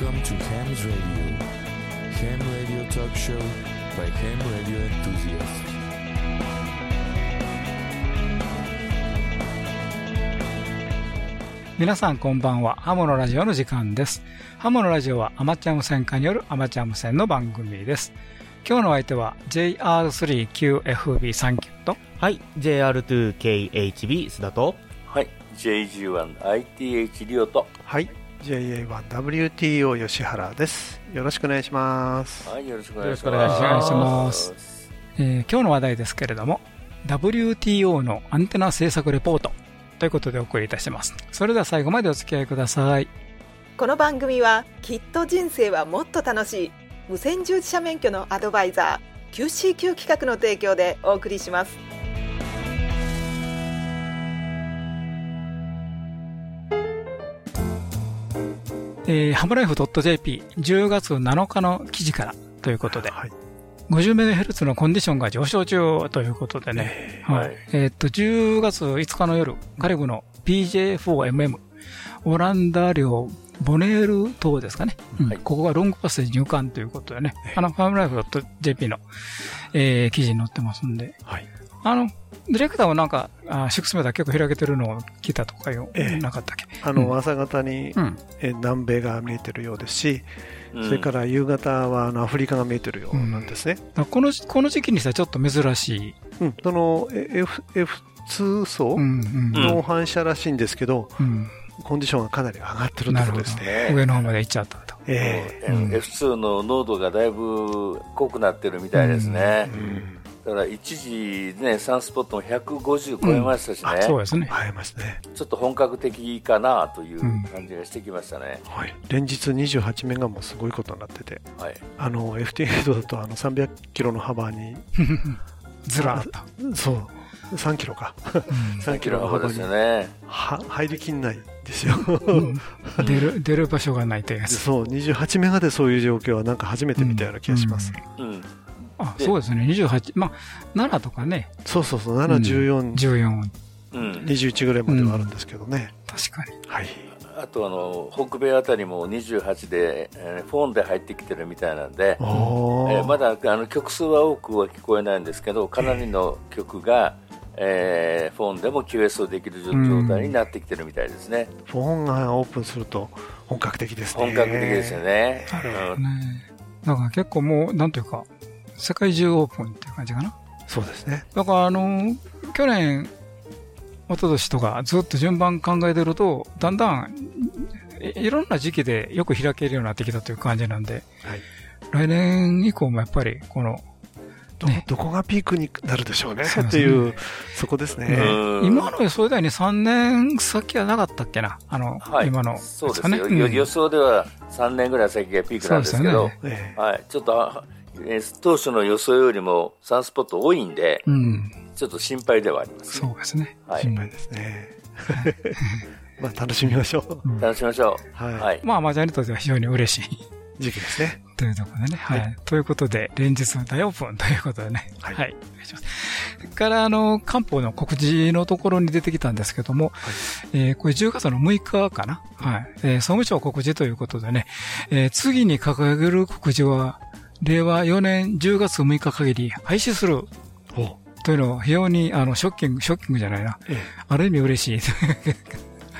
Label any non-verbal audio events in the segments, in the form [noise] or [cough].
Welcome to Ham's Radio. Ham Radio Talk Show by Ham Radio Enthusiasts. 皆さんこんばんは。ハモのラジオの時間です。ハモのラジオはアマチュア無線化によるアマチュア無線の番組です。今日の相手は JR3QFB3 キュット。はい、JR2KHB 須田と、はい、JG1ITH リオと、はい、JA1WTO 吉原です。よろしくお願いします。はい、よろしくお願いします。しくお願いしますえー今日の話題ですけれども、WTO のアンテナ政策レポートということでお送りいたします。それでは最後までお付き合いください。この番組はきっと人生はもっと楽しい無線従事者免許のアドバイザー QCQ 企画の提供でお送りしますえー、ハムライフ .jp 10月7日の記事からということで、はい。50MHz のコンディションが上昇中ということでね、はい。はい。えーっと、10月5日の夜、カリブの PJ4MM、オランダ領ボネール島ですかね、うん。はい。ここがロングパスで入管ということでね、あの、ファームライフ .jp の、えー記事に載ってますんで、はい。あの、ディレクターはなんか、あシックスメーター結構開けてるのを聞いたとかよ、ええなかったっけ？あの、うん朝方に、うん。え南米が見えてるようですし、うんそれから夕方はあのアフリカが見えてるようなんですね。この、この時期にしてはちょっと珍しい。うん。その、え F、F2 層。の反射らしいんですけど、うん。コンディションがかなり上がってるってことですね。ね上の方まで行っちゃったと。えうんうん F2 の濃度がだいぶ濃くなってるみたいですねえ。うん。だから一時ね、サンスポットも150超えましたしね、そうですね。映えますね。ちょっと本格的かなといううん感じがしてきましたね。はい。連日28メガもすごいことになってて、はい。あの、FT8 だとあの300キロの幅に、[laughs] ずらーっと。そう、3キロか。うん3キキロの幅によね。は入りきんないんですよ。出る、出る場所がないというやつ。そう、28メガでそういう状況はなんか初めて見たような気がします。うん。あ、でそうですね。28、まあ、7とかね、そうそうそう、7、14、14、うん。21ぐらいまではあるんですけどね。確かに。はい。あとあの、北米あたりも28で、えーフォンで入ってきてるみたいなんで、えーまだあの曲数は多くは聞こえないんですけど、かなりの曲が、えーフォンでも QSO できる状態になってきてるみたいですね。フォンがオープンすると本格的ですね。本格的ですよね。うんねだから結構もう、なんていうか、世界中オープンっていう感じかな。そうですね。だからあの、去年、一昨年とかずっと順番考えてると、だんだん、いいろんな時期でよく開けるようになってきたという感じなんで、はい。来年以降もやっぱり、この、ど、ね。どこがピークになるでしょうね。っていう、そこですね。うん。今の予想ではね、3年先はなかったっけな、あの、はい、今の、そうですよ、ね？うん。予想では3年ぐらい先がピークなんですけど、そうですええはい、ちょっと、当初の予想よりもサンスポット多いんで、うん、ちょっと心配ではあります、そうですね。はい心配ですね。[laughs] まあ、楽しみましょう。うん楽しみましょう。はいはい。まあ、アマチュアにとっては非常に嬉しい時期ですね。というところでね。はい。ということで、連日大オープンということでね。は。はいいお願いします。それから、あの、漢方の告示のところに出てきたんですけども、えーこれ10月の6日かな。はい。えー総務省告示ということでね、えー次に掲げる告示は、令和4年10月6日限り廃止するおというのは非常にあのショッキング、ショッキングじゃないな。ええある意味嬉しい。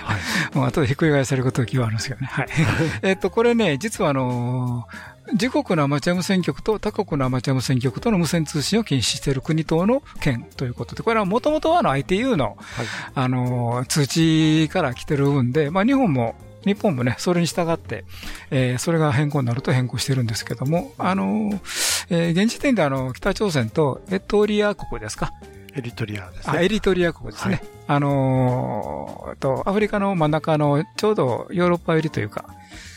はい。[laughs] もう後でひっくり返されることがあるんですけどね。はい。[laughs] えっと、これね、実はあのー自国のアマチュア無線局と他国のアマチュア無線局との無線通信を禁止している国等の件ということで、これはもともとはあの ITU の、はい。あのー通知から来てるんで、まあ日本も、日本もね、それに従って、えーそれが変更になると変更してるんですけども、あのーえー現時点であの、北朝鮮とエトリア国ですか？エリトリアですあ、ね。エリトリア国ですね。はいあのーと、アフリカの真ん中のちょうどヨーロッパ寄りというか、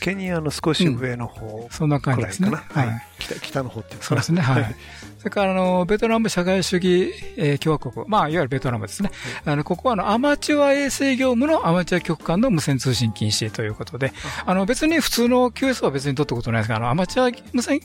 ケニアの少し上の方そんな感くじですね。ははいい。。北北の方っていうそうですね。はい。それから、あの、ベトナム社会主義、えー共和国。まあ、いわゆるベトナムですね。あの、ここは、あの、アマチュア衛星業務のアマチュア局間の無線通信禁止ということで、あの、別に普通の QS は別に取ったことないですが、あの、アマチュア無線、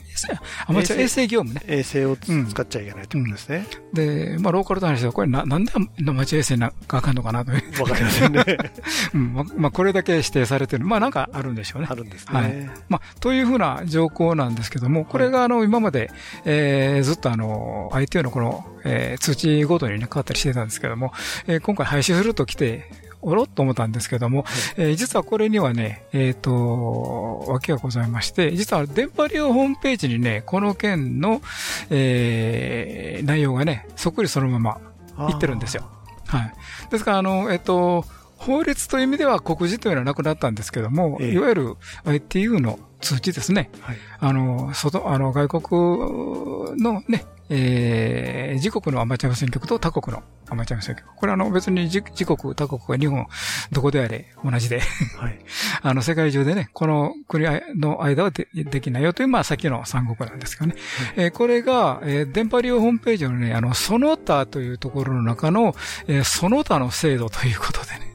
アマチュア衛星業務ね。衛星をつ使っちゃいけないということですね。で、まあ、ローカルと話では、これな、なんでアマチュア衛星なんかあかんのかなと。わかりませんね。[laughs] うん。ままあ、これだけ指定されてる。まあ、なんかあるんでしょうねあ。るんですはいね。まあ、というふうな条項なんですけども、これがあの、今まで、えーずっとあの、ITO のこの、えー通知ごとにね、変わったりしてたんですけども、えー今回廃止するときて、おろっと思ったんですけども、えー実はこれにはね、えっ、と、わけがございまして、実は電波利用ホームページにね、この件の、えー内容がね、そっくりそのまま言ってるんですよ。はい。ですから、あの、えっ、と、法律という意味では告示というのはなくなったんですけども、ええいわゆる ITU の通知ですね。はい。あの、外、あの、外国のね、えー、自国のアマチュア無線局と他国のアマチュア無線局。これはあの別に自自国、他国が日本、どこであれ同じで、はい。[laughs] あの世界中でね、この国の間はでできないよという、まあさっきの三国なんですけどね。えーこれが、えー電波利用ホームページのね、あの、その他というところの中の、えーその他の制度ということでね。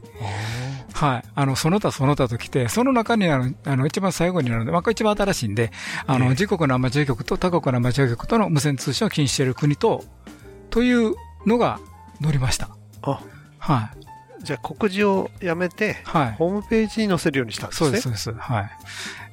はい。あの、その他その他と来て、その中にあの、あの、一番最後になるので、まあ、これ一番新しいんで、あの、自国のアマチュア局と他国のアマチュア局との無線通信を禁止している国と、というのが載りました。あ、はい。じゃあ告示をやめて、はい。ホームページに載せるようにしたんですね。そうです、そうです。はい。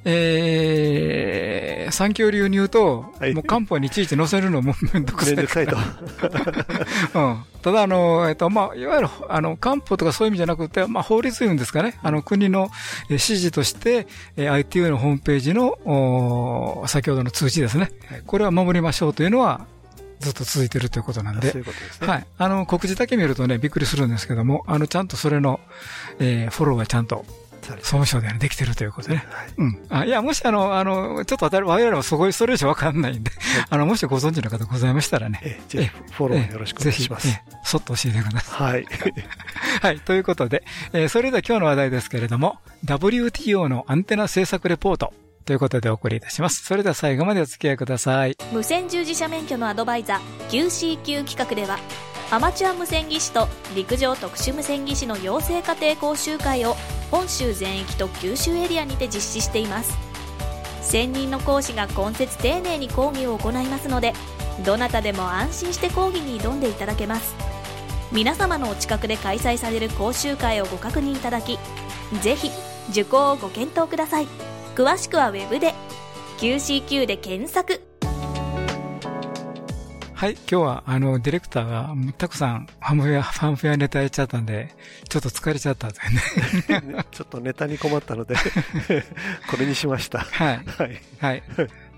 えー、産教流に言うと、はいもう漢方にいちいち載せるのもめんどくさいめんどくさいと。[laughs] うん。ただ、あの、えっと、まあ、いわゆる、あの、漢方とかそういう意味じゃなくて、まあ、法律言うんですかね。あの、国のえー指示として、えー ITU のホームページの、おー先ほどの通知ですね。これは守りましょうというのは、ずっと続いているということなんでそうい。うことですね。はい。あの、告示だけ見るとね、びっくりするんですけども、あの、ちゃんとそれの、えーフォローがちゃんと、総務省ではできてるということでね。はいうん。あいや、もしあの、あの、ちょっと我々我々はそこ、それ以上わかんないんで、あの、もしご存知の方ございましたらね。ええぜひフォローよろしくお願いします。そっと教えてください。はい。[laughs] はい。ということで、えーそれでは今日の話題ですけれども、WTO のアンテナ政策レポートということでお送りいたします。それでは最後までお付き合いください。無線従事者免許のアドバイザー QCQ 企画ではアマチュア無線技師と陸上特殊無線技師の養成家庭講習会を本州全域と九州エリアにて実施しています専任の講師が今節丁寧に講義を行いますのでどなたでも安心して講義に挑んでいただけます皆様のお近くで開催される講習会をご確認いただきぜひ受講をご検討ください詳しくはウェブで QCQ で検索はい。今日は、あの、ディレクターが、たくさん、ファンフェア、ファンフェアネタやっちゃったんで、ちょっと疲れちゃったというね。[laughs] ちょっとネタに困ったので、[laughs] これにしました。はい。はい。はい。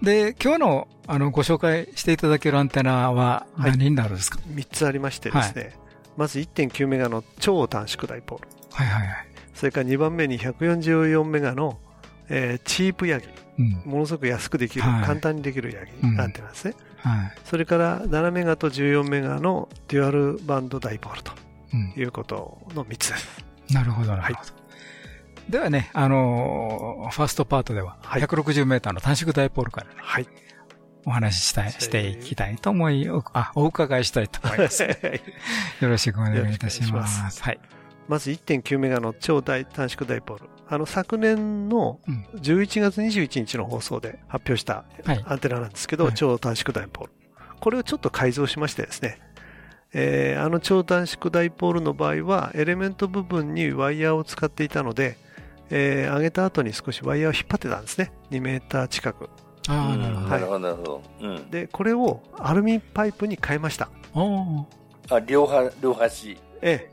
で、今日の、あの、ご紹介していただけるアンテナは何になるんですか、3つありましてですね、まず1.9メガの超短縮ダイポール。はい、はいはいそれから2番目に144メガの、えーチープヤギ。うん。ものすごく安くできる、はい簡単にできるヤギ、うんアンテナですね。はい。それから7メガと14メガのデュアルバンドダイポールとうん。いうことの3つです。なるほど、なるほど。ではね、あのーファーストパートでは、はい160メーターの短縮ダイポールからね、はい。お話ししたい、していきたいと思い、おあ、お伺いしたいと思います。よろしくお願いいたしよろしくお願い。ますはい。まず1.9メガの超大短縮ダイポール。あの、昨年のうん11月21日の放送で発表したはい。アンテナなんですけど、はい超短縮ダイポール。これをちょっと改造しましてですね、えーあの超短縮ダイポールの場合は、エレメント部分にワイヤーを使っていたので、えー上げた後に少しワイヤーを引っ張ってたんですね。2メーター近く。ああ、うんなるほど。なるほど、なるほど。うん。で、これをアルミパイプに変えました。あ、両端、両端。え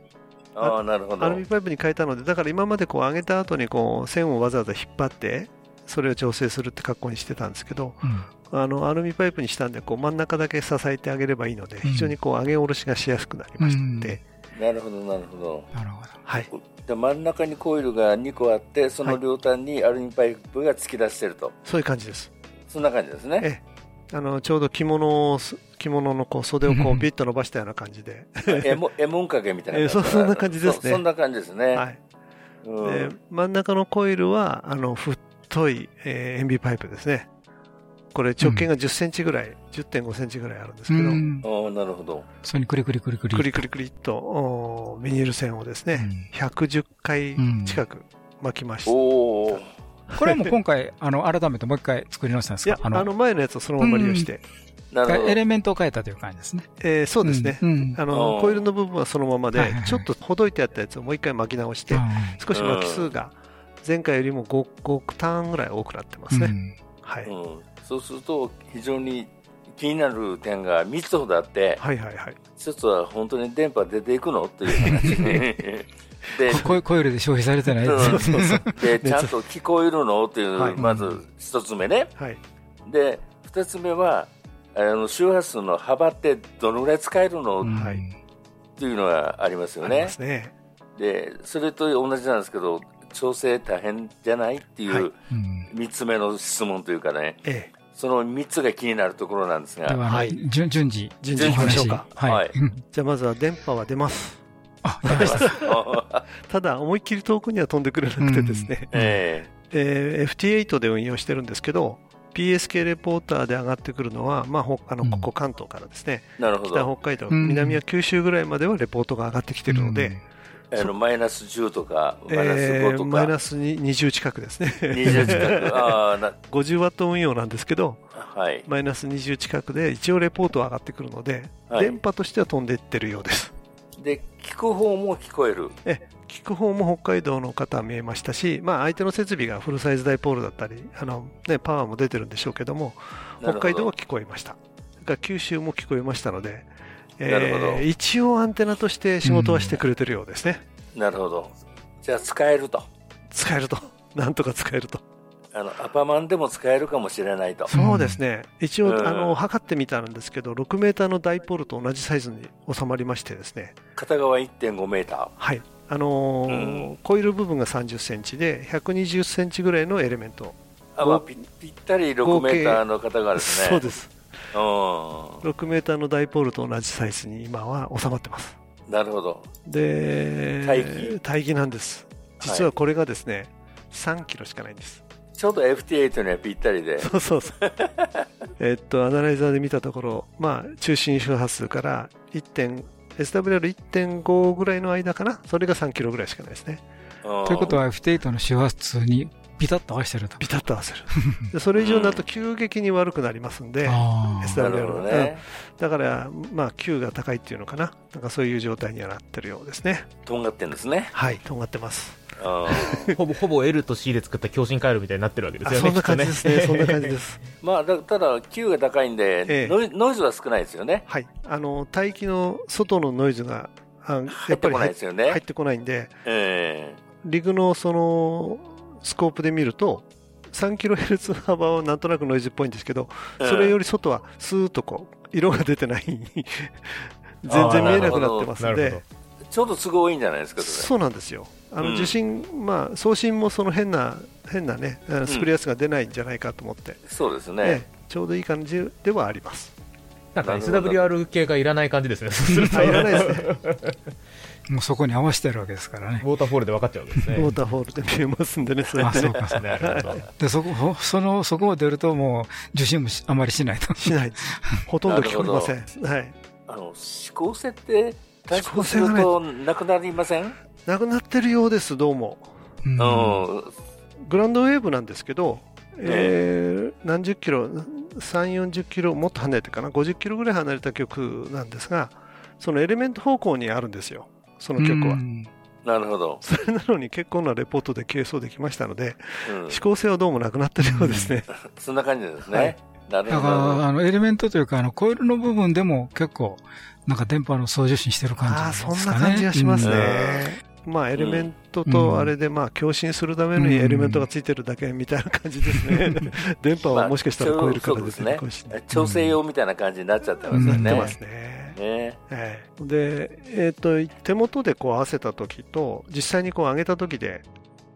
ああ、なるほえ、ど。アルミパイプに変えたので、だから今までこう上げた後にこう線をわざわざ引っ張って、それを調整するって格好にしてたんですけど、うん。あのアルミパイプにしたんでこう真ん中だけ支えてあげればいいので、非常にこう上げ下ろしがしやすくなりまして、なるほど、なるほど。なるほど。はい、で真ん中にコイルが2個あって、その両端にアルミパイプが突き出してると。そういう感じです。そんな感じですね。えあのちょうど着物をす着物のこう袖をこううんビッと伸ばしたような感じで、エモエモン掛けみたいなえーそそんな感じですねそそんな感じですね。はいうんで真ん中のコイルはあの太い、えー塩ビパイプですね。これ直径が10センチぐらい、10.5センチぐらいあるんですけど、うん。おーなるほど。それにクリクリクリクリ。クリクリクリっとおービニール線をですね、110回近く巻きました。おお。これはもう今回、あの、改めてもう一回作り直したんですいやか、あの前のやつをそのまま利用して。エレメントを変えたという感じですね。えーそうですね。うん。うん。あうのんコイルの部分はそのままではいはいはい。ちょっとほどいてあったやつをもう一回巻き直して少し巻き数が前回よりも 5, 5ターンぐらい多くなってますね、うん。はい、うん、そうすると、非常に気になる点が3つほどあって、はいはいはい。一つは本当に電波出ていくの？っていう話。[laughs] でこコイコイルで消費されてない。うん [laughs] でちゃんと聞こえるの？っていう、はい。まず一つ目ね。はい。で、二つ目は、あの周波数の幅ってどのぐらい使えるの、うん。はい。っていうのがありますよね。ありま。すね。で、それと同じなんですけど、調整大変じゃない？っていはい。ううん。三つ目の質問というかね、ええその三つが気になるところなんですが、では、いい、順順次、順次行きましょうか。はい。じゃあまずは電波は出ます。あ、出ました。[laughs] ただ思いっきり遠くには飛んでくれなくてですね、[laughs] ええ。ー FT8 で運用してるんですけど PSK レポーターで上がってくるのは、まあ、ほあのうん。ここ関東からですね、えなるほ北ど。北海道、うん。南は九州ぐらいまではレポートが上がってきてるので、あのマイナス10とか、マイナス5とか、えーマイナスに20近くですね。20近く、あーな50ワット運用なんですけどはい、マイナス20近くで一応レポートは上がってくるので、はい。電波としては飛んでいってるようです。で聞く方も聞こえる、え聞く方も北海道の方は見えましたし、まあ、相手の設備がフルサイズダイポールだったりあの、ね、パワーも出てるんでしょうけども北海道は聞こえました。九州も聞こえましたので、え一応アンテナとして仕事はしてくれてるようですね、なるほど、じゃあ使えると、使えると。[laughs] なんとか使えると。あのアパマンでも使えるかもしれないと、そうですね。一応、うん。あの測ってみたんですけど6メーターのダイポールと同じサイズに収まりましてですね。片側1.5メータはい。あのーうん。コイル部分が30センチで120センチぐらいのエレメント。ー、あまあ、ぴぴったり6メーターの片側ですね、そうです。う6メーターのダイポールと同じサイズに今は収まってます。ん、なるほど、で大気大気なんです。実はこれがですね、3キロしかないんです。ちょうど FT8 にはぴったりで、そうそうそう。[laughs] えっとアナライザーで見たところまあ中心周波数から1 SWR1.5 ぐらいの間かな？それが3キロぐらいしかないですね。うん。ということは F8 の周波数にビタッと合わせてると。ピタッと合わせる。でそれ以上になると急激に悪くなりますんで、[laughs] あー。SWR なるほどね、だからまあ Q が高いっていうのかな。なんかそういう状態にはなってるようですね。とんがってんですね、はいとんがってます。うん [laughs] ほぼ、ほぼ L と C で作った強心回路みたいになってるわけですよね。あそんな感じですね。[laughs] そんな感じです。まあ、だただ、Q が高いんで、ええ。ノイズは少ないですよね、はい。あの大気の外のノイズがあや入ってこないですよね。入ってこないんでえ。リグのそのスコープで見ると 3kHz 幅はなんとなくノイズっぽいんですけど、えそれより外はスーッとこう色が出てない。[laughs] 全然見えなくなってますんで。ちょうど都合いいんじゃないですか、そそうなんですよ。あのうん。受信、まあ送信もその変な変なねスプレー圧が出ないんじゃないかと思って、れ、そうですえね、えちょうどいい感じではありますなんか SWR 系がいらない感じですね。[laughs] いらないですね。もうそこに合わせてるわけですからね。ウォーターフォールで分かっちゃうわけですね。ウォーターホールで見えますんでねそうやあ、そうか、そうか。で、そこ、その、そこを出るともう受信もしあまりしないと。しない。で [laughs] すほとんど聞こえません。はい。あの指向性って短縮する指向となくなりません、なくなってるようですどうも。グランドウェーブなんですけど、えー。何十キロ、3、40キロ、もっと離れてかな、50キロぐらい離れた曲なんですが、そのエレメント方向にあるんですよ、その曲は。うん。なるほど、それなのに結構なレポートで計装できましたので、うん。指向性はどうもなくなってるようですね。[laughs] そんな感じですね、はい。だから、ほあの、エレメントというか、あの、コイルの部分でも結構、なんか電波の送受信してる感じですかね。そんな感じがしますうん。ね。まあ、エレメントうんとあれで、まあ、共振するためにエレメントがついてるだけみたいな感じですね。[laughs] 電波はもしかしたら超えるから出てるかもしれない。ど、[laughs] 調整用みたいな感じになっちゃってますよね。なってますね。で、えー、と手元でこう合わせた時と実際にこう上げた時で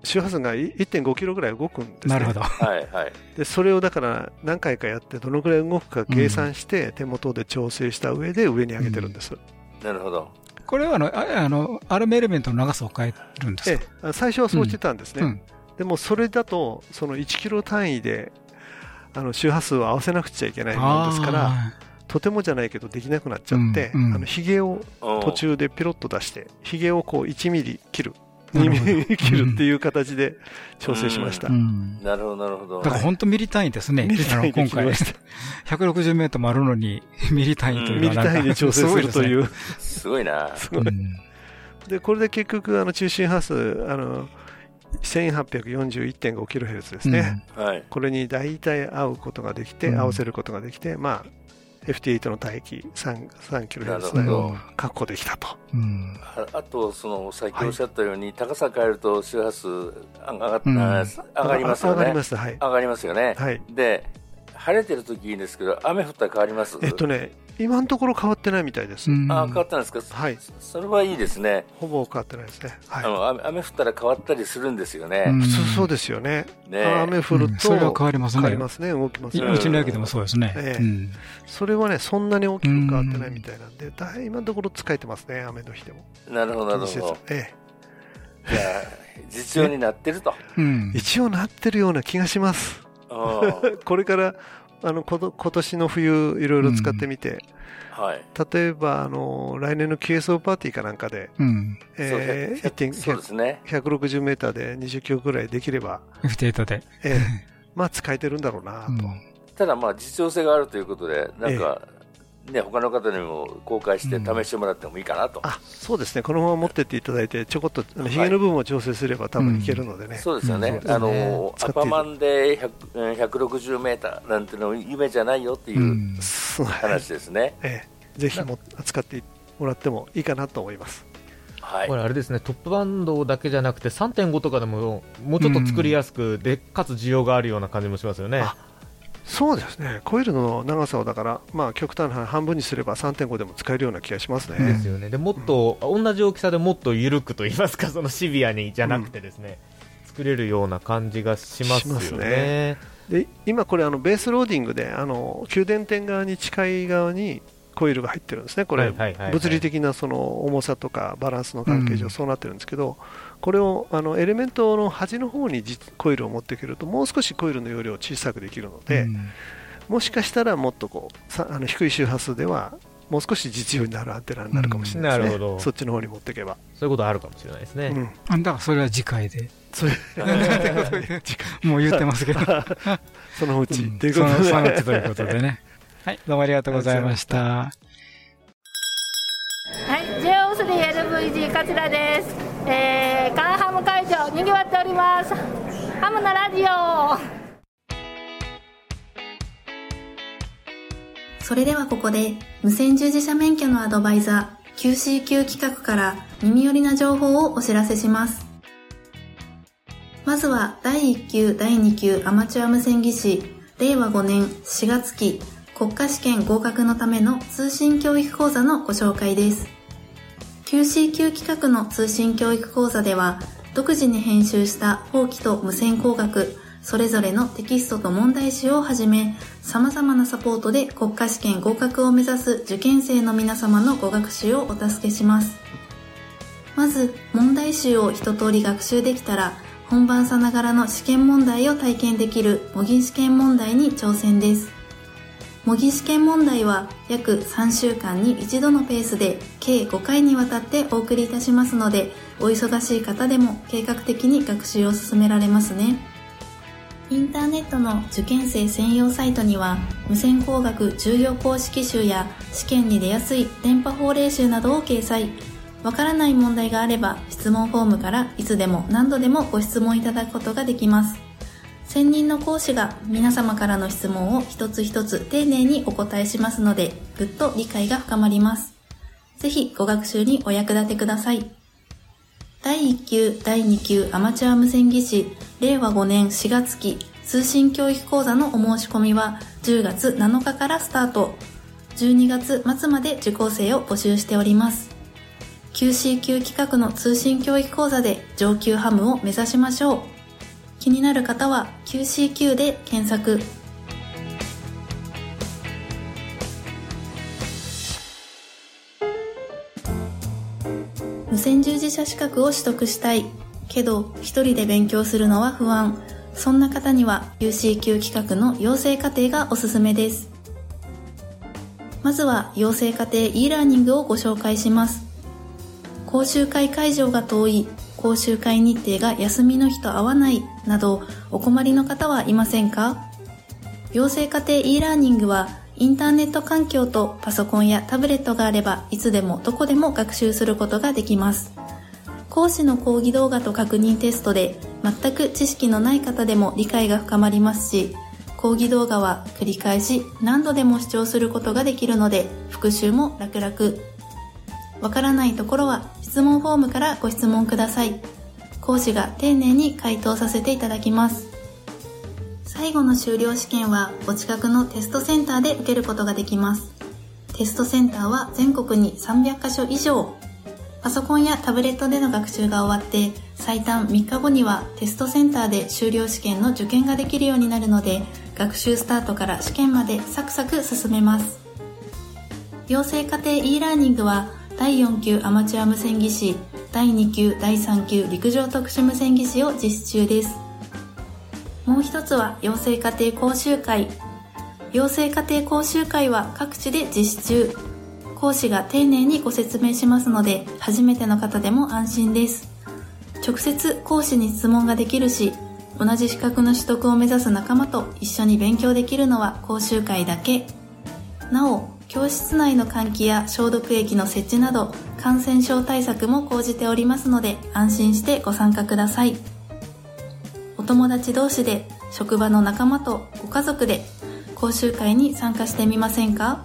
周波数がい1.5キロぐらい動くんです、ね、なるほど。はいはい。でそれをだから何回かやってどのくらい動くか計算して手元で調整した上で上に上げてるんです、なるほど。これはあの、ああの、アルミエレメントの長さを変えるんですえか？え最初はそうしてたんですね、うん。でもそれだとその1キロ単位であの周波数を合わせなくちゃいけないもんですからあとてもじゃないけどできなくなっちゃって、うん。うん。あのヒゲをうん途中でピロッと出してヒゲをこう1ミリ切る2ミリ切るっていう形で調整しました。うん。なるほど、なるほど。だから本当ミリ単位ですね。ミリ単位今回切りました。[laughs] 160メートルもあるのに、ミリ単位というミリ単位で調整するとい。ごう。すごいな。すごいでこれで結局、あの、中心波数、あの、1841.5キロヘルツですうんね。はい。これに大体合うことができて、うん合わせることができて、まあ、FT8 の帯域3、3キロヘルツうん内を確保できたと。うん。ああと、その、さっきおっしゃったように、高さ変えると周波数上がっうんあ上がりますよねあ上がりま。す、はい。上がりますよね。はい。で、晴れてる時いいんですけど、雨降ったら変わります？えっとね、今のところ変わってないみたいです。うんあ変わったんですか、はい。それはいいですね、ほぼ変わってないですね。はい。あの雨雨降ったら変わったりするんですよね、うん普通そうですよね。ね雨降ると、うんそれは変わりますね変わりますね、動きますね。いうちの駅でもそうですね。それはね、そんなに大きく変わってないみたいなんで、だい今のところ使えてますね、雨の日でも。なるほど、なるほど、えじゃあ、実用になってると、うんえ。一応なってるような気がします。うん [laughs] これから、あの、こと今年の冬、いろいろ使ってみて、はい、例えば、あの、来年の QSO パーティーかなんかで、うん。えーそう1.1そうですね、160メーターで20キロぐらいできれば、F8 で。ええ。まあ使えてるんだろうなと。うん。ただ、まあ、実用性があるということで、なんか、ね、他の方にも公開して試してもらってもいいかなと、あそうですね、このまま持ってっていただいて、ちょこっとあのヒゲの部分を調整すれば多分いけるのでね。そうですよね、うんそうですね。あの使っているアパマンで100うん160メーターなんての夢じゃないよっていう話ですね。ええ、ぜひも使ってもらってもいいかなと思います。はい。これあれですね。トップバンドだけじゃなくて3.5とかでももうちょっと作りやすく、でかつ需要があるような感じもしますよね。あそうですね、コイルの長さをだから、まあ、極端な半分にすれば3.5でも使えるような気がしますうんね。ですよね。でもっと、同じ大きさでもっと緩くと言いますかそのシビアにじゃなくてですね、作れるような感じがしますよしますねね。で今、これあのベースローディングであの給電点側に近い側にコイルが入ってるんですね、これ、はいはいはいはい。物理的なその重さとかバランスの関係うん。上そうなってるんですけど、これをあのエレメントの端の方にじコイルを持ってくるともう少しコイルの容量を小さくできるので、うん。もしかしたらもっとこうさあの低い周波数ではもう少し実用になるアンテナになるかもしれないですね、うん。なるほど。そっちの方に持っていけば。そういうことあるかもしれないですね、うん。あだからそれは次回で。[laughs] もう言ってますけど。[laughs] そのうち、うん。ということで。そのそのうちということでね。はい、どうもありがとうございました。はい、JO3LVG 桂です。えー、カンハム会場賑わっております。ハムのラジオ。それではここで無線従事者免許のアドバイザー QCQ 企画から耳寄りな情報をお知らせします。まずは第1級第2級アマチュア無線技師令和5年4月期国家試験合格のための通信教育講座のご紹介です。QCQ 企画の通信教育講座では独自に編集した法規と無線工学それぞれのテキストと問題集をはじめ様々なサポートで国家試験合格を目指す受験生の皆様のご学習をお助けします。まず問題集を一通り学習できたら本番さながらの試験問題を体験できる模擬試験問題に挑戦です。模擬試験問題は約3週間に一度のペースで計5回にわたってお送りいたしますのでお忙しい方でも計画的に学習を進められますね。インターネットの受験生専用サイトには無線工学重要公式集や試験に出やすい電波法令集などを掲載。わからない問題があれば質問フォームからいつでも何度でもご質問いただくことができます。専任の講師が皆様からの質問を一つ一つ丁寧にお答えしますので、ぐっと理解が深まります。ぜひご学習にお役立てください。第1級、第2級アマチュア無線技師、令和5年4月期通信教育講座のお申し込みは10月7日からスタート。12月末まで受講生を募集しております。QCQ 企画の通信教育講座で上級ハムを目指しましょう。気になる方は QCQ で検索。無線従事者資格を取得したい。けど、一人で勉強するのは不安。そんな方には QCQ 企画の養成課程がおすすめです。まずは養成課程 e ラーニングをご紹介します。講習会会場が遠い、講習会日程が休みの日と合わないなどお困りの方はいませんか？養成家庭 e ラーニングはインターネット環境とパソコンやタブレットがあればいつでもどこでも学習することができます。講師の講義動画と確認テストで全く知識のない方でも理解が深まりますし講義動画は繰り返し何度でも視聴することができるので復習も楽々。わからないところは質問フォームからご質問ください。講師が丁寧に回答させていただきます。最後の修了試験はお近くのテストセンターで受けることができます。テストセンターは全国に300カ所以上。パソコンやタブレットでの学習が終わって最短3日後にはテストセンターで修了試験の受験ができるようになるので学習スタートから試験までサクサク進めます。養成家庭 e ラーニングは第4級アマチュア無線技師第2級第3級陸上特殊無線技師を実施中です。もう一つは養成家庭講習会。養成家庭講習会は各地で実施中講師が丁寧にご説明しますので初めての方でも安心です。直接講師に質問ができるし同じ資格の取得を目指す仲間と一緒に勉強できるのは講習会だけ。なお教室内の換気や消毒液の設置など感染症対策も講じておりますので安心してご参加ください。お友達同士で職場の仲間とご家族で講習会に参加してみませんか？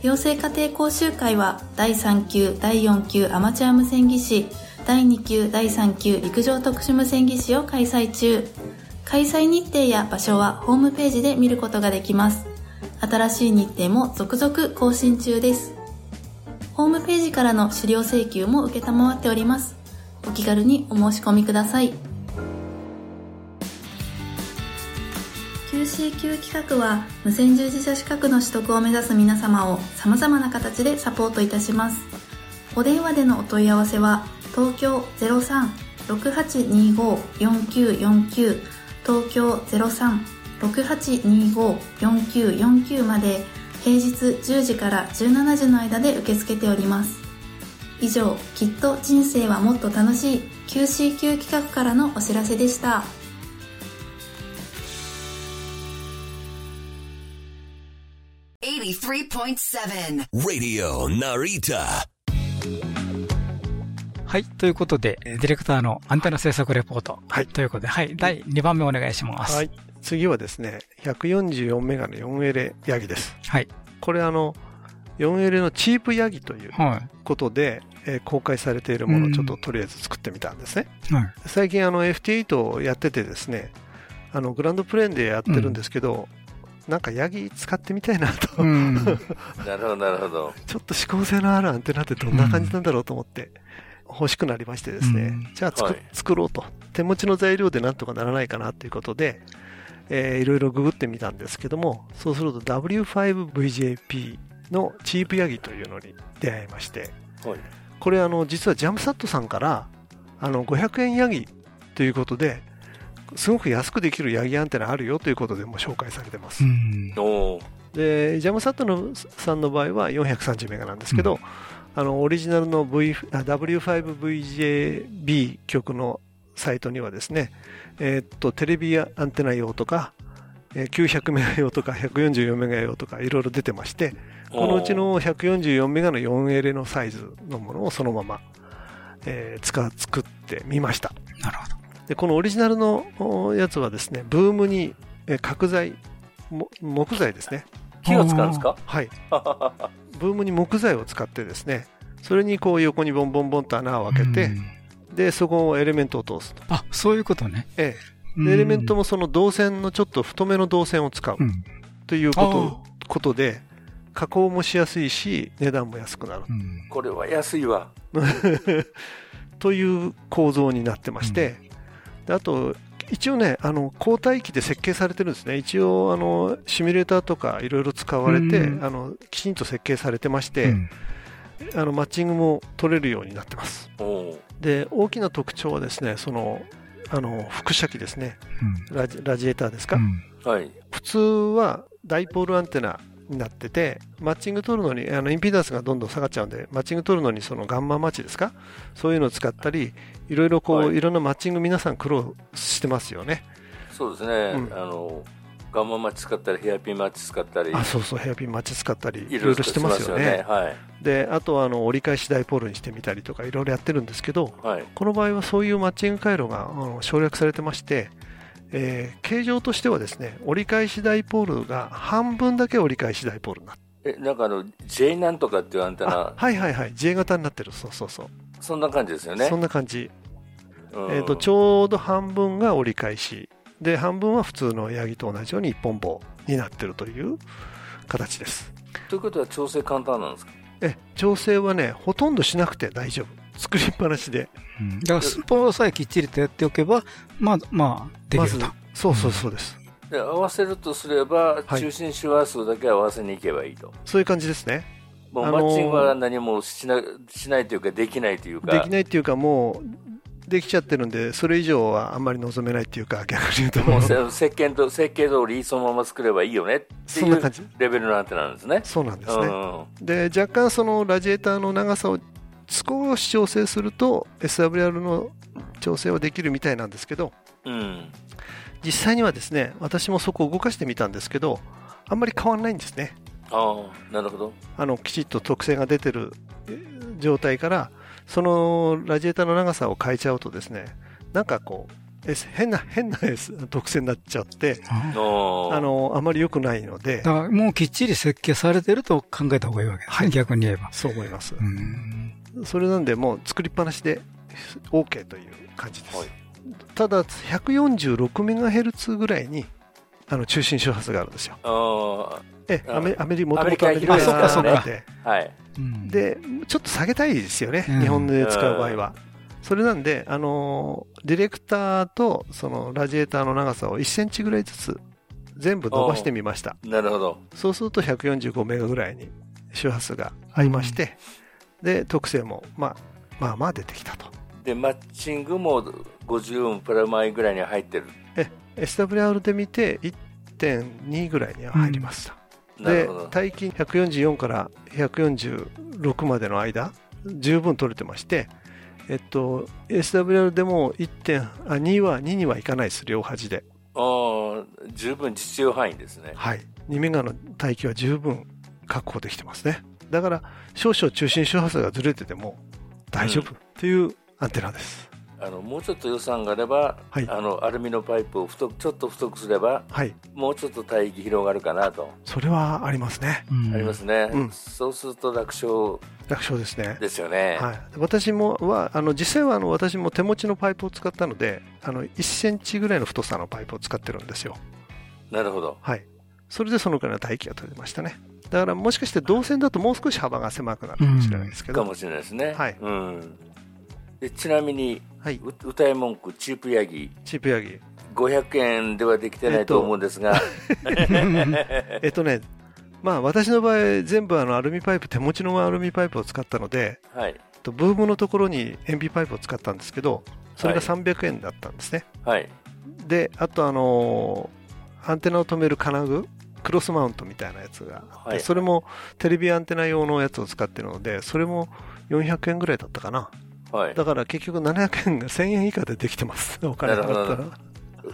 養成家庭講習会は第3級第4級アマチュア無線技師第2級第3級陸上特殊無線技師を開催中。開催日程や場所はホームページで見ることができます。新しい日程も続々更新中です。ホームページからの資料請求も受っております。お気軽にお申し込みください。QCQ 企画は無線従事者資格の取得を目指す皆様を様々な形でサポートいたします。お電話でのお問い合わせは東京03-6825-4949東京03-6825-4949まで平日10時から17時の間で受け付けております。以上きっと人生はもっと楽しい QCQ 企画からのお知らせでした。83.7 Radio Narita はい。ということで、ディレクターのアンテナ制作レポート。はい。ということで、はい。第2番目お願いします。はい。次はですね、144メガの4エレヤギです。はい。これあの、4エレのチープヤギということで、はい、えー、公開されているものをちょっととりあえず作ってみたんですね。はい、最近あの FT8 をやっててですね、あのグランドプレーンでやってるんですけど、なんかヤギ使ってみたいなと、うん、なるほどなるほど [laughs] ちょっと指向性のあるアンテナってどんな感じなんだろうと思って、欲しくなりましてですね、うん、じゃあ、はい、作ろうと。手持ちの材料でなんとかならないかなということで、えー、いろいろググってみたんですけどもそうすると W5VJP のチープヤギというのに出会いまして、はい、これあの実はジャムサットさんからあの500円ヤギということですごく安くできるヤギアンテナあるよということでも紹介されてます。でジャムサットのさんの場合は430メガなんですけど、うん、あのオリジナルの、v、W5VJB 曲のサイトにはですね、えー、っとテレビアンテナ用とか、えー、900メガ用とか144メガ用とかいろいろ出てましてこのうちの144メガの 4L のサイズのものをそのまま、えー、使作ってみました。なるほど。でこのオリジナルのやつはですねブームに角材木材ですね木を使うんですか？はい。[laughs] ブームに木材を使ってですねそれにこう横にボンボンボンと穴を開けて、でそこをエレメントを通すと。あそういうことね。ええ。エレメントもその導線のちょっと太めの導線を使う、ということことで加工もしやすいし値段も安くなる、これは安いわ。[laughs] という構造になってまして、であと一応ね、あの交代機で設計されてるんですね、一応あのシミュレーターとかいろいろ使われて、あのきちんと設計されてまして、うん、あのマッチングも取れるようになってます。で大きな特徴はですね、そのあの輻射機ですね、うん、ラジラジエーターですか、うん、はい、普通はダイポールアンテナになってて、マッチング取るのに、あのインピダンスがどんどん下がっちゃうんで、マッチング取るのにそのガンママッチですか、そういうのを使ったり、いろいろこう、はい。い、ろんなマッチング皆さん苦労してますよね。そうですね、うん。あのガンママッチ使ったりヘアピンマッチ使ったり。あ、そうそう、ヘアピンマッチ使ったり、いいろいろしてますよね。はい。で、あとはあの折り返しダイポールにしてみたりとか、いろいろやってるんですけど、はい。この場合はそういうマッチング回路があの省略されてまして、えー形状としてはですね、折り返しダイポールが半分だけ折り返しダイポールになってえなんかあの J なんとかっていうアンテナ。あはいはいはい、J 型になってる、そうそうそう。そんな感じですよね。そんな感じ。うん。えー、とちょうど半分が折り返し。で半分は普通のヤギと同じように一本棒になってるという形です。ということは調整簡単なんですか？え調整はねほとんどしなくて大丈夫作りっぱなしで。だから寸法さえきっちりとやっておけば、まあ、まあ、できると。そうそうそうです、で合わせるとすれば、はい。中心周波数だけ合わせに行けばいいと。そういう感じですね。もうあのーマッチングは何もしなしないというかできないというか。できないっていうかもうできちゃってるんでそれ以上はあんまり望めないっていうか逆に言うともう。せ設計と設計通りそのまま作ればいいよねっていうそんな感じ。レベルのアンテナなんですね。そうなんですね、うん。で若干そのラジエーターの長さを少し調整すると SWR の調整はできるみたいなんですけどうん。実際にはですね私もそこを動かしてみたんですけどあんまり変わらないんですね。ああなるほど。あのきちっと特性が出てるえー状態からそのラジエーターの長さを変えちゃうとですねなんかこう変な変な特性になっちゃってあのあまり良くないので。だからもうきっちり設計されてると考えた方がいいわけですね、逆に言えば。そう思います。うんそれなんでもう作りっぱなしで OK という感じです、ただ 146MHz ぐらいにあの中心周波数があるんですよ。あえあアメアメリもアメリカともとアメリカあそっかそっか。であはい。うん。でちょっと下げたいですよね、うん。日本で使う場合は。それなんで、あのーディレクターとそのラジエーターの長さを1センチぐらいずつ全部伸ばしてみました。なるほど。そうすると145メガぐらいに周波数が合いまして、で、特性も、まあ、まあまあ出てきたと。でマッチングも50オムプラマイぐらいに入ってる。え、SWR で見て1.2ぐらいには入りました。でなるほど、。帯筋144から146までの間、十分取れてまして、えっと、SWR でも1点、あ、2は、2にはいかないです、両端で。ああ十分実用範囲ですね。はい。2メガの帯域は十分確保できてますね。だから、少々中心周波数がずれてても大丈夫っていうアンテナです。あのもうちょっと予算があれば、はいあのアルミのパイプを太くちょっと太くすればはい。もうちょっと帯域広がるかなと、それはありますね。うんありますね、うんそうすると楽勝楽勝ですね。ですよね。はい、私もはあの実際はあの私も手持ちのパイプを使ったのであの1センチぐらいの太さのパイプを使ってるんですよ。なるほど。はい。それでそのくらいの帯域が取れましたね。だからもしかして導線だともう少し幅が狭くなるかもしれないですけど。かもしれないですね。はいうん、でちなみに、はい。う歌い文句チープヤギチープヤギ。500円ではできてないと思うんですが、えっと [laughs] ね、まあ私の場合全部あのアルミパイプ、手持ちのアルミパイプを使ったので、はいとブームのところに塩ビパイプを使ったんですけど、それがはい300円だったんですね。はいで、あとあのーアンテナを止める金具、クロスマウントみたいなやつがあって、はいそれもテレビアンテナ用のやつを使ってるので、それも400円ぐらいだったかな。はいだから結局700円が1000円以下でできてます。お金なるほど払ったら。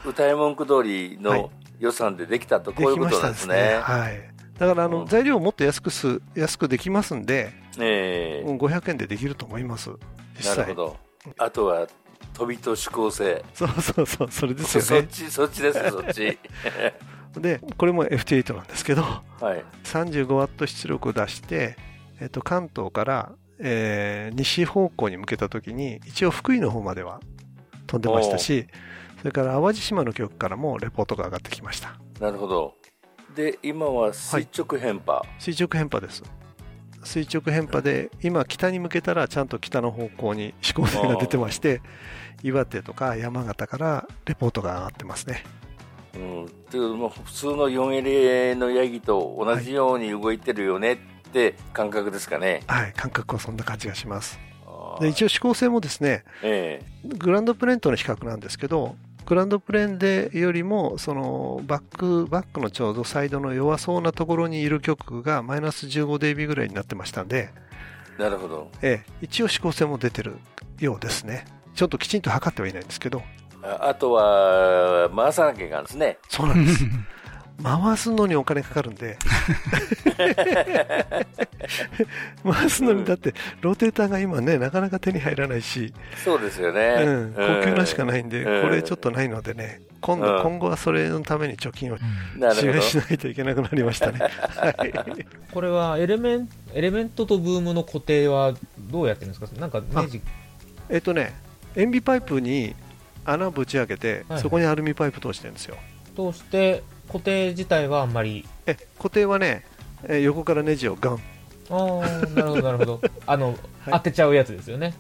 歌い文句通りはいの予算でできたと、こういうことしたですね。なんですね。はい。だからあの、うん材料をもっと安くす、安くできますんで、ええうん500円でできると思います。実際。なるほど。あとは飛びと指向性。そうそうそう、それですよね。そっち、そっちです、そっち。[laughs] で、これも FT8 なんですけど、はい。35ワット出力を出して、えっと、関東から、えー西方向に向けたときに、一応福井の方までは飛んでましたし、それから淡路島の局からもレポートが上がってきました。なるほど。で、今は垂直変波。垂直変波です。垂直変波で、今北に向けたらちゃんと北の方向に指向性が出てまして、岩手とか山形からレポートが上がってますね。うん、っていう普通の 4L のヤギと同じように動いてるよねって感覚ですかね。はい、感覚はそんな感じがします。で一応指向性もですね、えグランドプレーンとの比較なんですけど、グランドプレーンでよりも、そのバック、バックのちょうどサイドの弱そうなところにいる曲がマイナス 15dB ぐらいになってましたんで、なるほど。ええ、一応指向性も出てるようですね。ちょっときちんと測ってはいないんですけど、ああとは、回さなきゃいかんですね。そうなんです。[laughs] 回すのにお金かかるんで。[laughs] 回すのにだってローテーターが今ねなかなか手に入らないし、そうですよね。うん、高級なしかないんで、うん。これちょっとないのでね。今度、うん。今後はそれのために貯金をなるほど。ししないといけなくなりましたね、はい、[laughs] これはエレメンエレメントとブームの固定はどうやってるんですか？なんかネジ。えっとね塩ビパイプに穴をぶち開けて、はいそこにアルミパイプ通してるんですよ。通して固定自体はあんまり。え固定はねえ横からネジをガン。ああなるほどなるほど。[laughs] あの、当てちゃうやつですよね。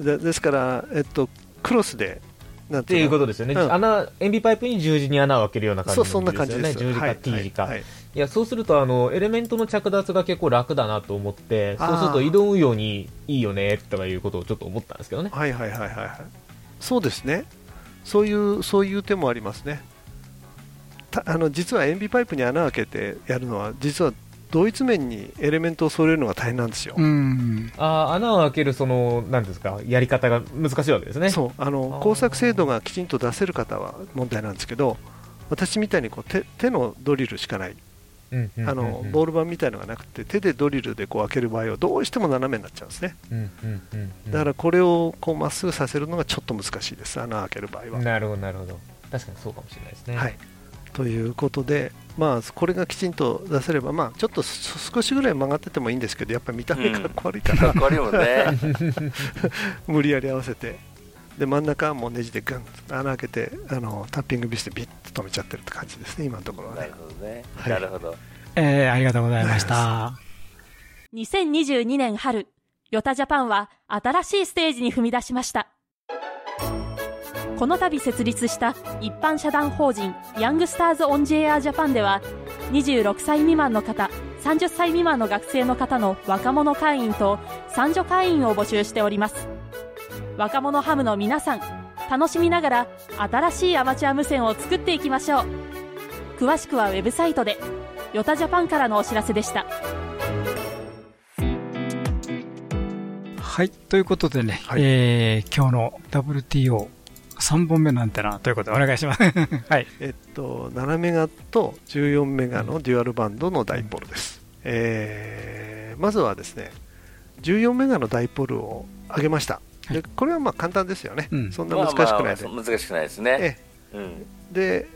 でですから、えっと、クロスでなんっていうことですよね、うん。穴塩ビパイプに十字に穴を開けるような感じそうそんな感じです。よね十字かはい T 字か、はい。いはいやそうするとあのエレメントの着脱が結構楽だなと思ってそうすると移動運用にいいよねとかいうことをちょっと思ったんですけどね。はいはいはいはいはい。そうですねそういうそういう手もありますね。たあの実は塩ビパイプに穴を開けてやるのは実は同一面にエレメントを揃えるのが大変なんですよ、うん。あー穴を開けるそのなんですかやり方が難しいわけですね。そう。あの工作精度がきちんと出せる方は問題なんですけど私みたいにこう手手のドリルしかないあのボール板みたいのがなくて手でドリルでこう開ける場合はどうしても斜めになっちゃうんですね。うんうんうんうん。だからこれをこうまっすぐさせるのがちょっと難しいです。穴を開ける場合は。なるほどなるほど。確かにそうかもしれないですね。はい、ということで、まあ、これがきちんと出せれば、まあ、ちょっとそ少しぐらい曲がっててもいいんですけど、やっぱり見た目かっこ悪いから、かっこ悪いもんね。[laughs] [laughs] 無理やり合わせて、で真ん中はもうネジでグンと穴開けてあの、タッピングビスでビッと止めちゃってるって感じですね、今のところはねなる。ほどね。はいなるほど。えー、ありがとうございました。[laughs] 2022年春、ヨタジャパンは新しいステージに踏み出しました。この度設立した一般社団法人ヤングスターズ・オン・ジェア・ジャパンでは26歳未満の方30歳未満の学生の方の若者会員と三女会員を募集しております若者ハムの皆さん楽しみながら新しいアマチュア無線を作っていきましょう詳しくはウェブサイトでヨタジャパンからのお知らせでしたはい。ということでね、はいえー、今日の WTO3 本目のアンテナということでお願いします。[laughs] はい。えっと、7メガと14メガのデュアルバンドのダイポールです。えーまずはですね、14メガのダイポールを上げました。でこれはまあ簡単ですよね、うんそんな難しくないで、まあまあ難しくないですね。えうん。えで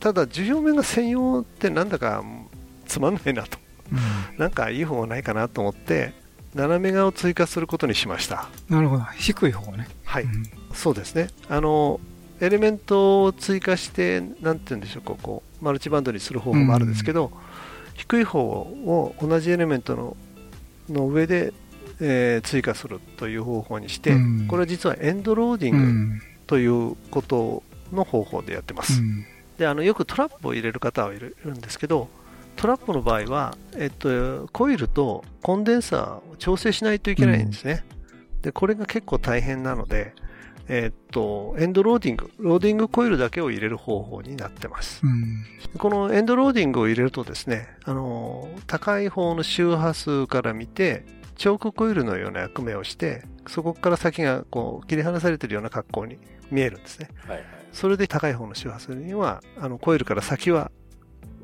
ただ14メガ専用ってなんだかつまんないなと、なんかいい方がないかなと思って、7メガを追加することにしました。なるほど。低い方ね。はい、うんそうですね。あのエレメントを追加して、なんて言うんでしょう、こうこうマルチバンドにする方法もあるんですけど、低い方を同じエレメントのの上で、えー追加するという方法にして、うんこれは実はエンドローディうングん。ということの方法でやってます。うんであのよくトラップを入れる方はいるんですけど、トラップの場合は、えっと、コイルとコンデンサーを調整しないといけないんですね。でこれが結構大変なので、えっと、エンドローディング、ローディングコイルだけを入れる方法になってます。うん。このエンドローディングを入れるとですね、あの高い方の周波数から見て、チョークコイルのような役目をして、そこから先がこう切り離されているような格好に見えるんですね。はいはい。それで高い方の周波数には、あのコイルから先は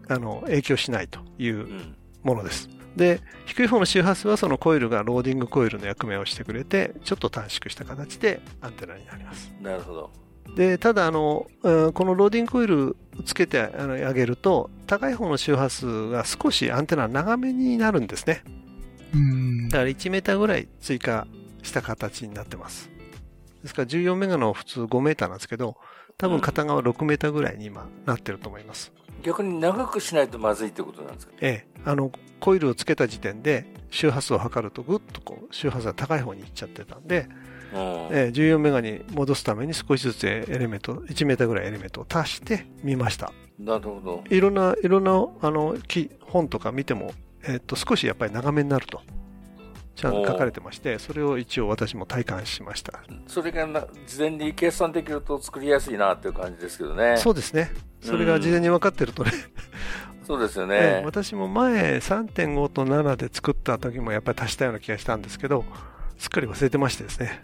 あの影響しないといううん。ものです。で、低い方の周波数はそのコイルがローディングコイルの役目をしてくれて、ちょっと短縮した形でアンテナになります。なるほど。で、ただあの、うんこのローディングコイルつけてあげると、高い方の周波数が少しアンテナ長めになるんですね。うんだから1メーターぐらい追加した形になってます。ですから14メガの普通5メーターなんですけど、多分片側6メーターぐらいに今なってると思います。逆に長くしないとまずいってことなんですか？ええ、あの、コイルをつけた時点で周波数を測るとぐっとこう周波数が高い方に行っちゃってたんで、うん。ええ、14メガに戻すために少しずつエレメント、1メーターぐらいエレメントを足してみました。なるほど。いろんな、いろんな、あの、木本とか見ても、えっと、少しやっぱり長めになるとちゃんと書かれてまして、それを一応私も体感しました。それがな事前に計算できると作りやすいなっていう感じですけどね。そうですね。それが事前に分かってるとね、そうですよええね。私も前3.5と7で作った時もやっぱり足したような気がしたんですけど、すっかり忘れてましてですね。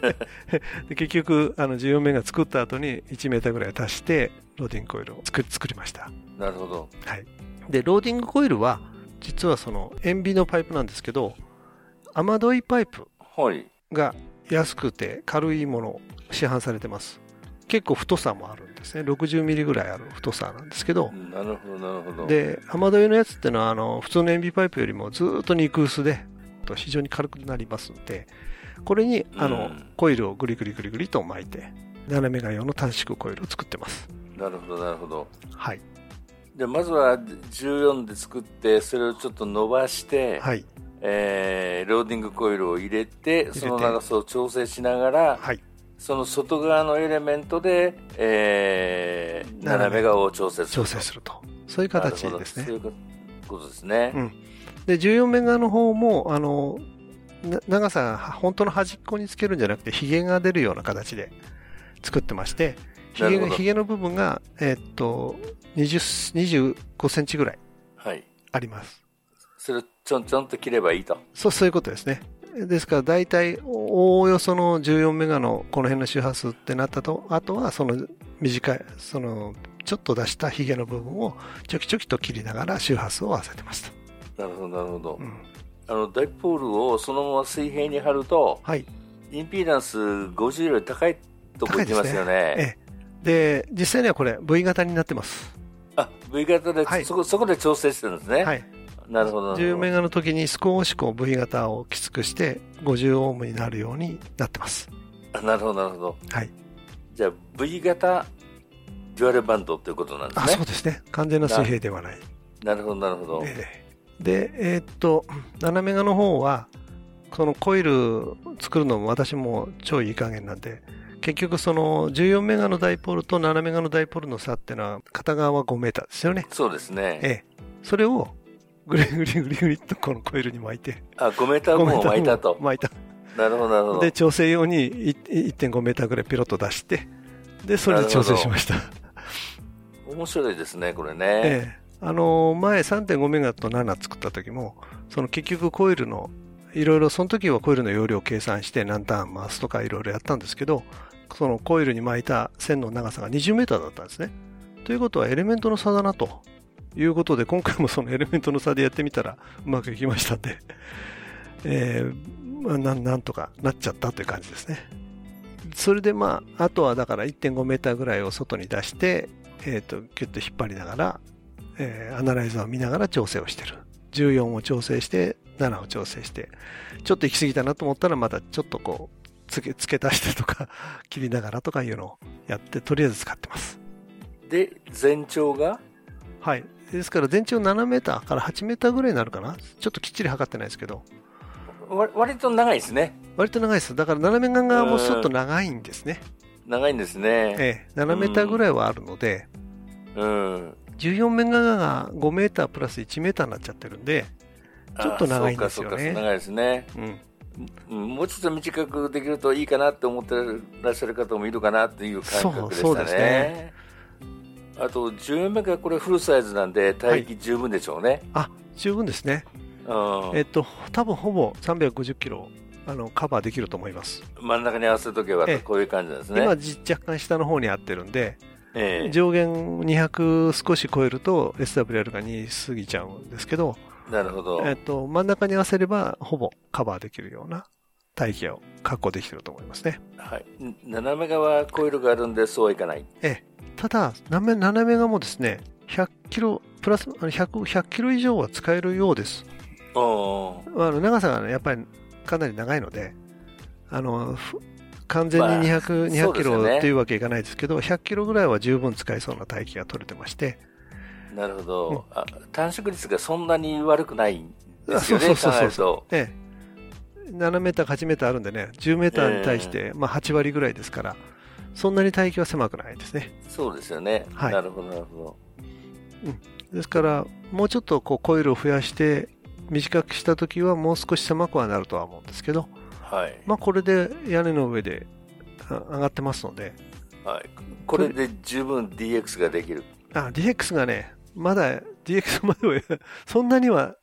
[laughs] で結局、あの14メガ作った後に1メーターぐらい足して、ローディングコイルを作り作りました。なるほど。はい。で、ローディングコイルは、実はその塩ビのパイプなんですけど、雨どいパイプはい。が安くて軽いものを市販されてます。結構太さもあるんですね。60ミリぐらいある太さなんですけど、なるほど、なるほど。で、雨どいのやつってのは、あの、普通の塩ビパイプよりもずーっと肉薄で、と非常に軽くなりますんで、これに、あの、コイルをグリグリグリグリと巻いて、斜めが用の短縮コイルを作ってます。なるほど、なるほど。はい。で、まずは14で作って、それをちょっと伸ばして、はい。えーローディングコイルを入れて、その長さを調整しながら、その外側のエレメントで、えー斜め側を調整する調整すると。そういう形ですねそういうことですね。うん。で、14メガの方も、あの、な長さが本当の端っこにつけるんじゃなくて、ヒゲが出るような形で作ってまして、ヒなるほどゲがヒゲの部分が、えーっと、20 25センチぐらいはい。あります。それをちょんちょんと切ればいいと。そう、そういうことですね。ですから、大体、おおよその14メガのこの辺の周波数ってなったと、あとはその短い、その、ちょっと出したヒゲの部分をちょきちょきと切りながら周波数を合わせてます。なるほど、なるほど。あの、ダイポールをそのまま水平に貼ると、はい。インピーダンス50より高いとこ行きますよね。ええ。で、実際にはこれ V 型になってます。あ、V 型で、そこ、そこで調整してるんですね。はい。なるほど。なる10ほメガの時に少しこう V 型をきつくして50オームになるようになってます。なるほど、なるほど。はい。じゃあ、V 型デュアルバンドということなんですあ、ね。そうですね。完全な水平ではない。なるほど、なるほど。で、えーっと、7メガの方は、そのコイル作るのも私も超いい加減なんで、結局その14メガのダイポールと7メガのダイポールの差っていうのは片側は5メーターですよね。そうですね。ええ。それをグリグリグリグリっとこのコイルに巻いて。あ、5メーター分を巻いたと。巻いた。なるほど、なるほど。で、調整用にい1.5メーターぐらいピロッと出して、で、それで調整しました。面白いですね、これね。ええ。あの、前3.5メガと7作った時も、その結局コイルの、いろいろその時はコイルの容量を計算して何ターン回すとかいろいろやったんですけど、そのコイルに巻いた線の長さが20メーターだったんですね。ということはエレメントの差だなということで、今回もそのエレメントの差でやってみたらうまくいきましたんで、[laughs] えーまあ、ななんとかなっちゃったという感じですね。それでまあ、あとはだから1.5メーターぐらいを外に出して、えっ、と、ギュッと引っ張りながら、えーアナライザーを見ながら調整をしてる。14を調整して、7を調整して、ちょっと行き過ぎたなと思ったらまたちょっとこう、付け、付け足してとか、[laughs] 切りながらとかいうのをやって、とりあえず使ってます。で、全長が？はい。ですから全長7メーターから8メーターぐらいになるかな？ちょっときっちり測ってないですけど。わ割と長いですね。割と長いです。だから斜め側もちょっと長いんですね。長いんですね。ええ、7メーターぐらいはあるので、うん。14メガが5メータープラス1メーターになっちゃってるんで、ちょっと長いんですよね。あそうかそうか長いですね。うん。もうちょっと短くできるといいかなって思ってらっしゃる方もいるかなっていう感覚でしたね。ねあと、14メガこれフルサイズなんで、帯域十分でしょうね。あ、十分ですね。うんえっと、多分ほぼ350キロ、あの、カバーできると思います。真ん中に合わせとけばええこういう感じですね。今、じ若干下の方に合ってるんで、ええ上限200少し超えると SWR が2過ぎちゃうんですけど、なるほど。えっと、真ん中に合わせればほぼカバーできるような帯域を確保できてると思いますね。はい。斜め側コイルがあるんで、そうはいかない。ええ、ただ、斜め斜めがもですね、100キロ、プラスあの 100, 100キロ以上は使えるようです。おあの長さが、ね、やっぱりかなり長いので、あのふ完全に200、まあ200キロっていうわけいかないですけど、100キロぐらいは十分使えそうな帯域が取れてまして、なるほど、あ。短縮率がそんなに悪くないんであすよね、そうそうそうそうと。。ええ。7メーター、8メーターあるんでね、10メーターに対して、まあ8割ぐらいですから、そんなに帯域は狭くないですね。そうですよね。はいなるほど、なるほですから、もうちょっとこうコイルを増やして、短くした時はもう少し狭くはなるとは思うんですけど、はい。まあこれで屋根の上であ上がってますので、はい。これで十分 DX ができる。あ、DX がね、まだ DX まではそんなには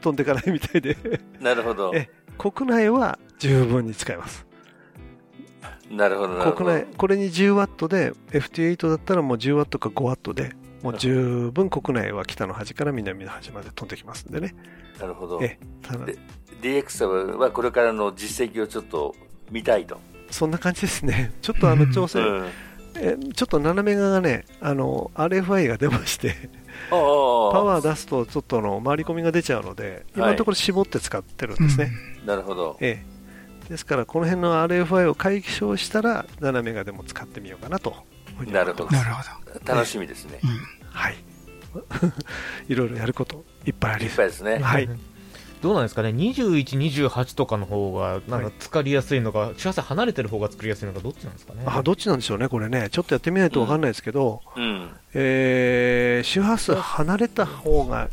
飛んでいかないみたいで、なるほど。え国内は十分に使えます。なるほど、国内、これに 10W で、FT8 だったらもう 10W か 5W で、もう十分国内は北の端から南の端まで飛んできますんでね。なるほど。えただ DX はこれからの実績をちょっと見たいと。そんな感じですね。ちょっとあの調整、うんえちょっと斜め側がね、あの RFI が出まして、パパワー出すとちょっとあの回り込みが出ちゃうので、今のところ絞って使ってるんですね。なるほど。ええ、ですから、この辺の RFI を解消したら、斜め側でも使ってみようかなと。なるほど。なるほど。楽しみですね。はい。[laughs] いろいろやることいっぱいありいっぱいですね。はい。どうなんですかね、21、28とかの方が、なんか使いやすいのか、周波数離れてる方が作りやすいのか、どっちなんですかね？あどっちなんでしょうね、これね、ちょっとやってみないと分かんないですけど、うん。えー周波数離れた方が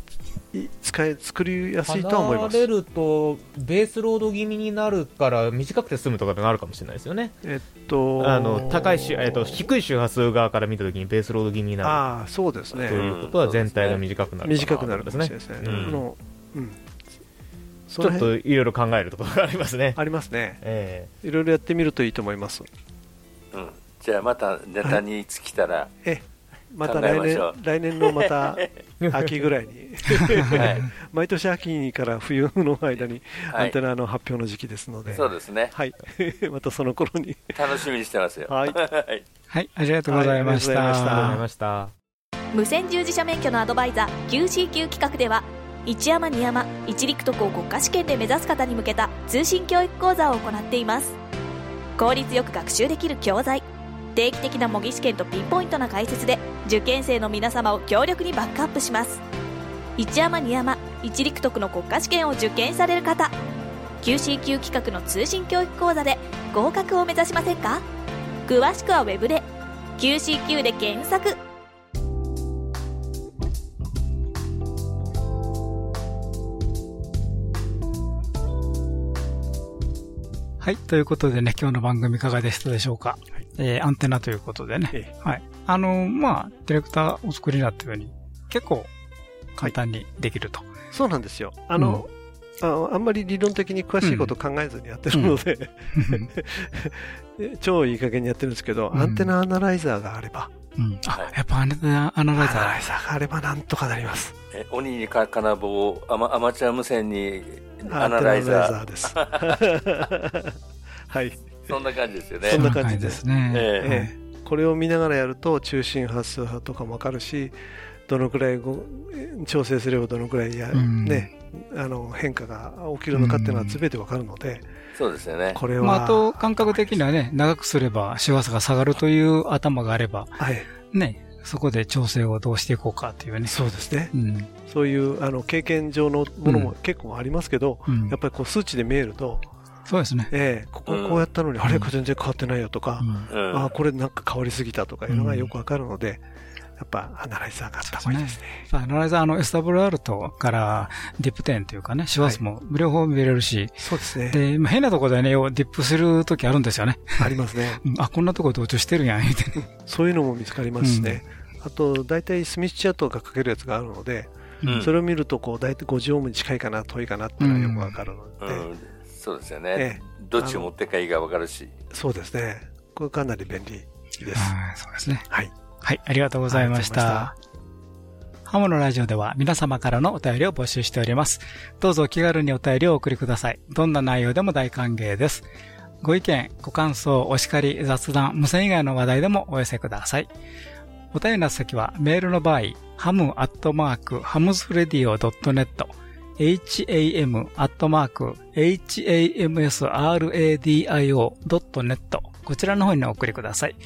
い使い作りやすいとは思います。離れると、ベースロード気味になるから、短くて済むとかってなるかもしれないですよね。えっと、あの高い周、えっと、低い周波数側から見たときに、ベースロード気味になる。ああ、そうですね。ということは、全体が短くなる短くなるかもしれないですね。うんちょっといろいろ考えるところがありますね。[laughs] ありますね。えいろいろやってみるといいと思います。うん。じゃあまたネタに尽きたら、えまた来年来年のまた [laughs] 秋ぐらいに、はい [laughs] 毎年秋から冬の間にはいアンテナの発表の時期ですので、そうですね。はい、またその頃に。楽しみにしてますよ。はいはい、ありがとうございました。はいありがとうございました。無線従事者免許のアドバイザー QCQ 企画では一山二山一陸徳を国家試験で目指す方に向けた通信教育講座を行っています。効率よく学習できる教材定期的な模擬試験とピンポイントな解説で受験生の皆様を強力にバックアップします。一山二山一陸徳の国家試験を受験される方 QCQ 企画の通信教育講座で合格を目指しませんか？詳しくはウェブで QCQ で検索。はい。ということでね、今日の番組いかがでしたでしょうか？えーアンテナということでね。はい。あの、まあ、ディレクターお作りになったように、結構簡単にできると。そうなんですよ。あの、ああんまり理論的に詳しいこと考えずにやってるので、[laughs] 超いい加減にやってるんですけど、アンテナアナライザーがあれば、うん。あ、やっぱアナアナライザー。アナライザーがあればなんとかなります。え鬼にか金棒アマアマチュア無線にアナライザーアナライザーです。[laughs] はい。そんな感じですよねそんな感じですねええええこれを見ながらやると中心波数波とかもわかるしどのくらいご調整すればどのくらいや、うんねあの変化が起きるのかっていうのは全てわかるので、そうですよね。これは、まあ、あと、感覚的にはね、長くすれば周波数が下がるという頭があれば、はい、ね、そこで調整をどうしていこうかというね。そうですね、うん。そういうあの経験上のものも結構ありますけど、うん。やっぱりこう数値で見えると、そうですね。ええこここうやったのに、あれ全然変わってないよとか、うん。あこれなんか変わりすぎたとかいうのがよくわかるので、やっぱアナライザーがあった方がいいですね。アナライザーの SWR とからディップ10というかね、周波数も両方見れるし、そうですね。で、まあ、変なところでね、要はディップするときあるんですよね。ありますね。うんあ、こんなとこ同調してるやん、みたいな。そういうのも見つかりますしね。あと、大体スミスチャートがかけるやつがあるので、うんそれを見ると、こう、大体50オームに近いかな、遠いかなっていうのがよくわかるので、うん、そうですよえねえ。どっちを持ってかいいか分かるし。そうですね。これかなり便利です。はい、そうですね。はい。はい、ありがとうございました。ハモのラジオでは皆様からのお便りを募集しております。どうぞお気軽にお便りをお送りください。どんな内容でも大歓迎です。ご意見、ご感想、お叱り、雑談、無線以外の話題でもお寄せください。お便りの先はメールの場合、ハムアットマーク、ハムズフレディオ .net、ham アットマーク、hamsradio.net、こちらの方にお送りください。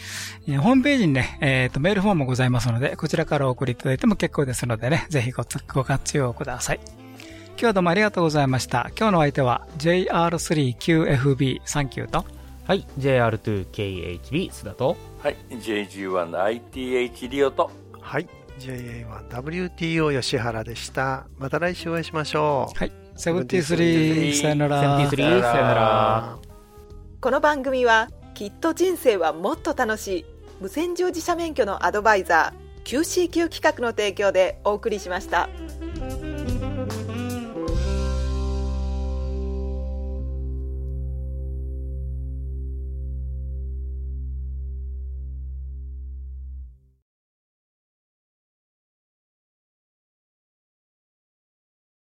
えーホームページにね、えっ、と、メールフォームもございますので、こちらからお送りいただいても結構ですのでね、ぜひごつご活用ください。今日はどうもありがとうございました。今日のお相手は JR3QFB サンキューと、はい、JR2KHB 須田と、はい、JG1ITH リオと、はい。JA1WTO 吉原でした。また来週お会いしましょう。はい。セブンティスリー、さよなら。セブンティスリー、さよなら。この番組は、きっと人生はもっと楽しい、無線乗自社免許のアドバイザー、QCQ 企画の提供でお送りしました。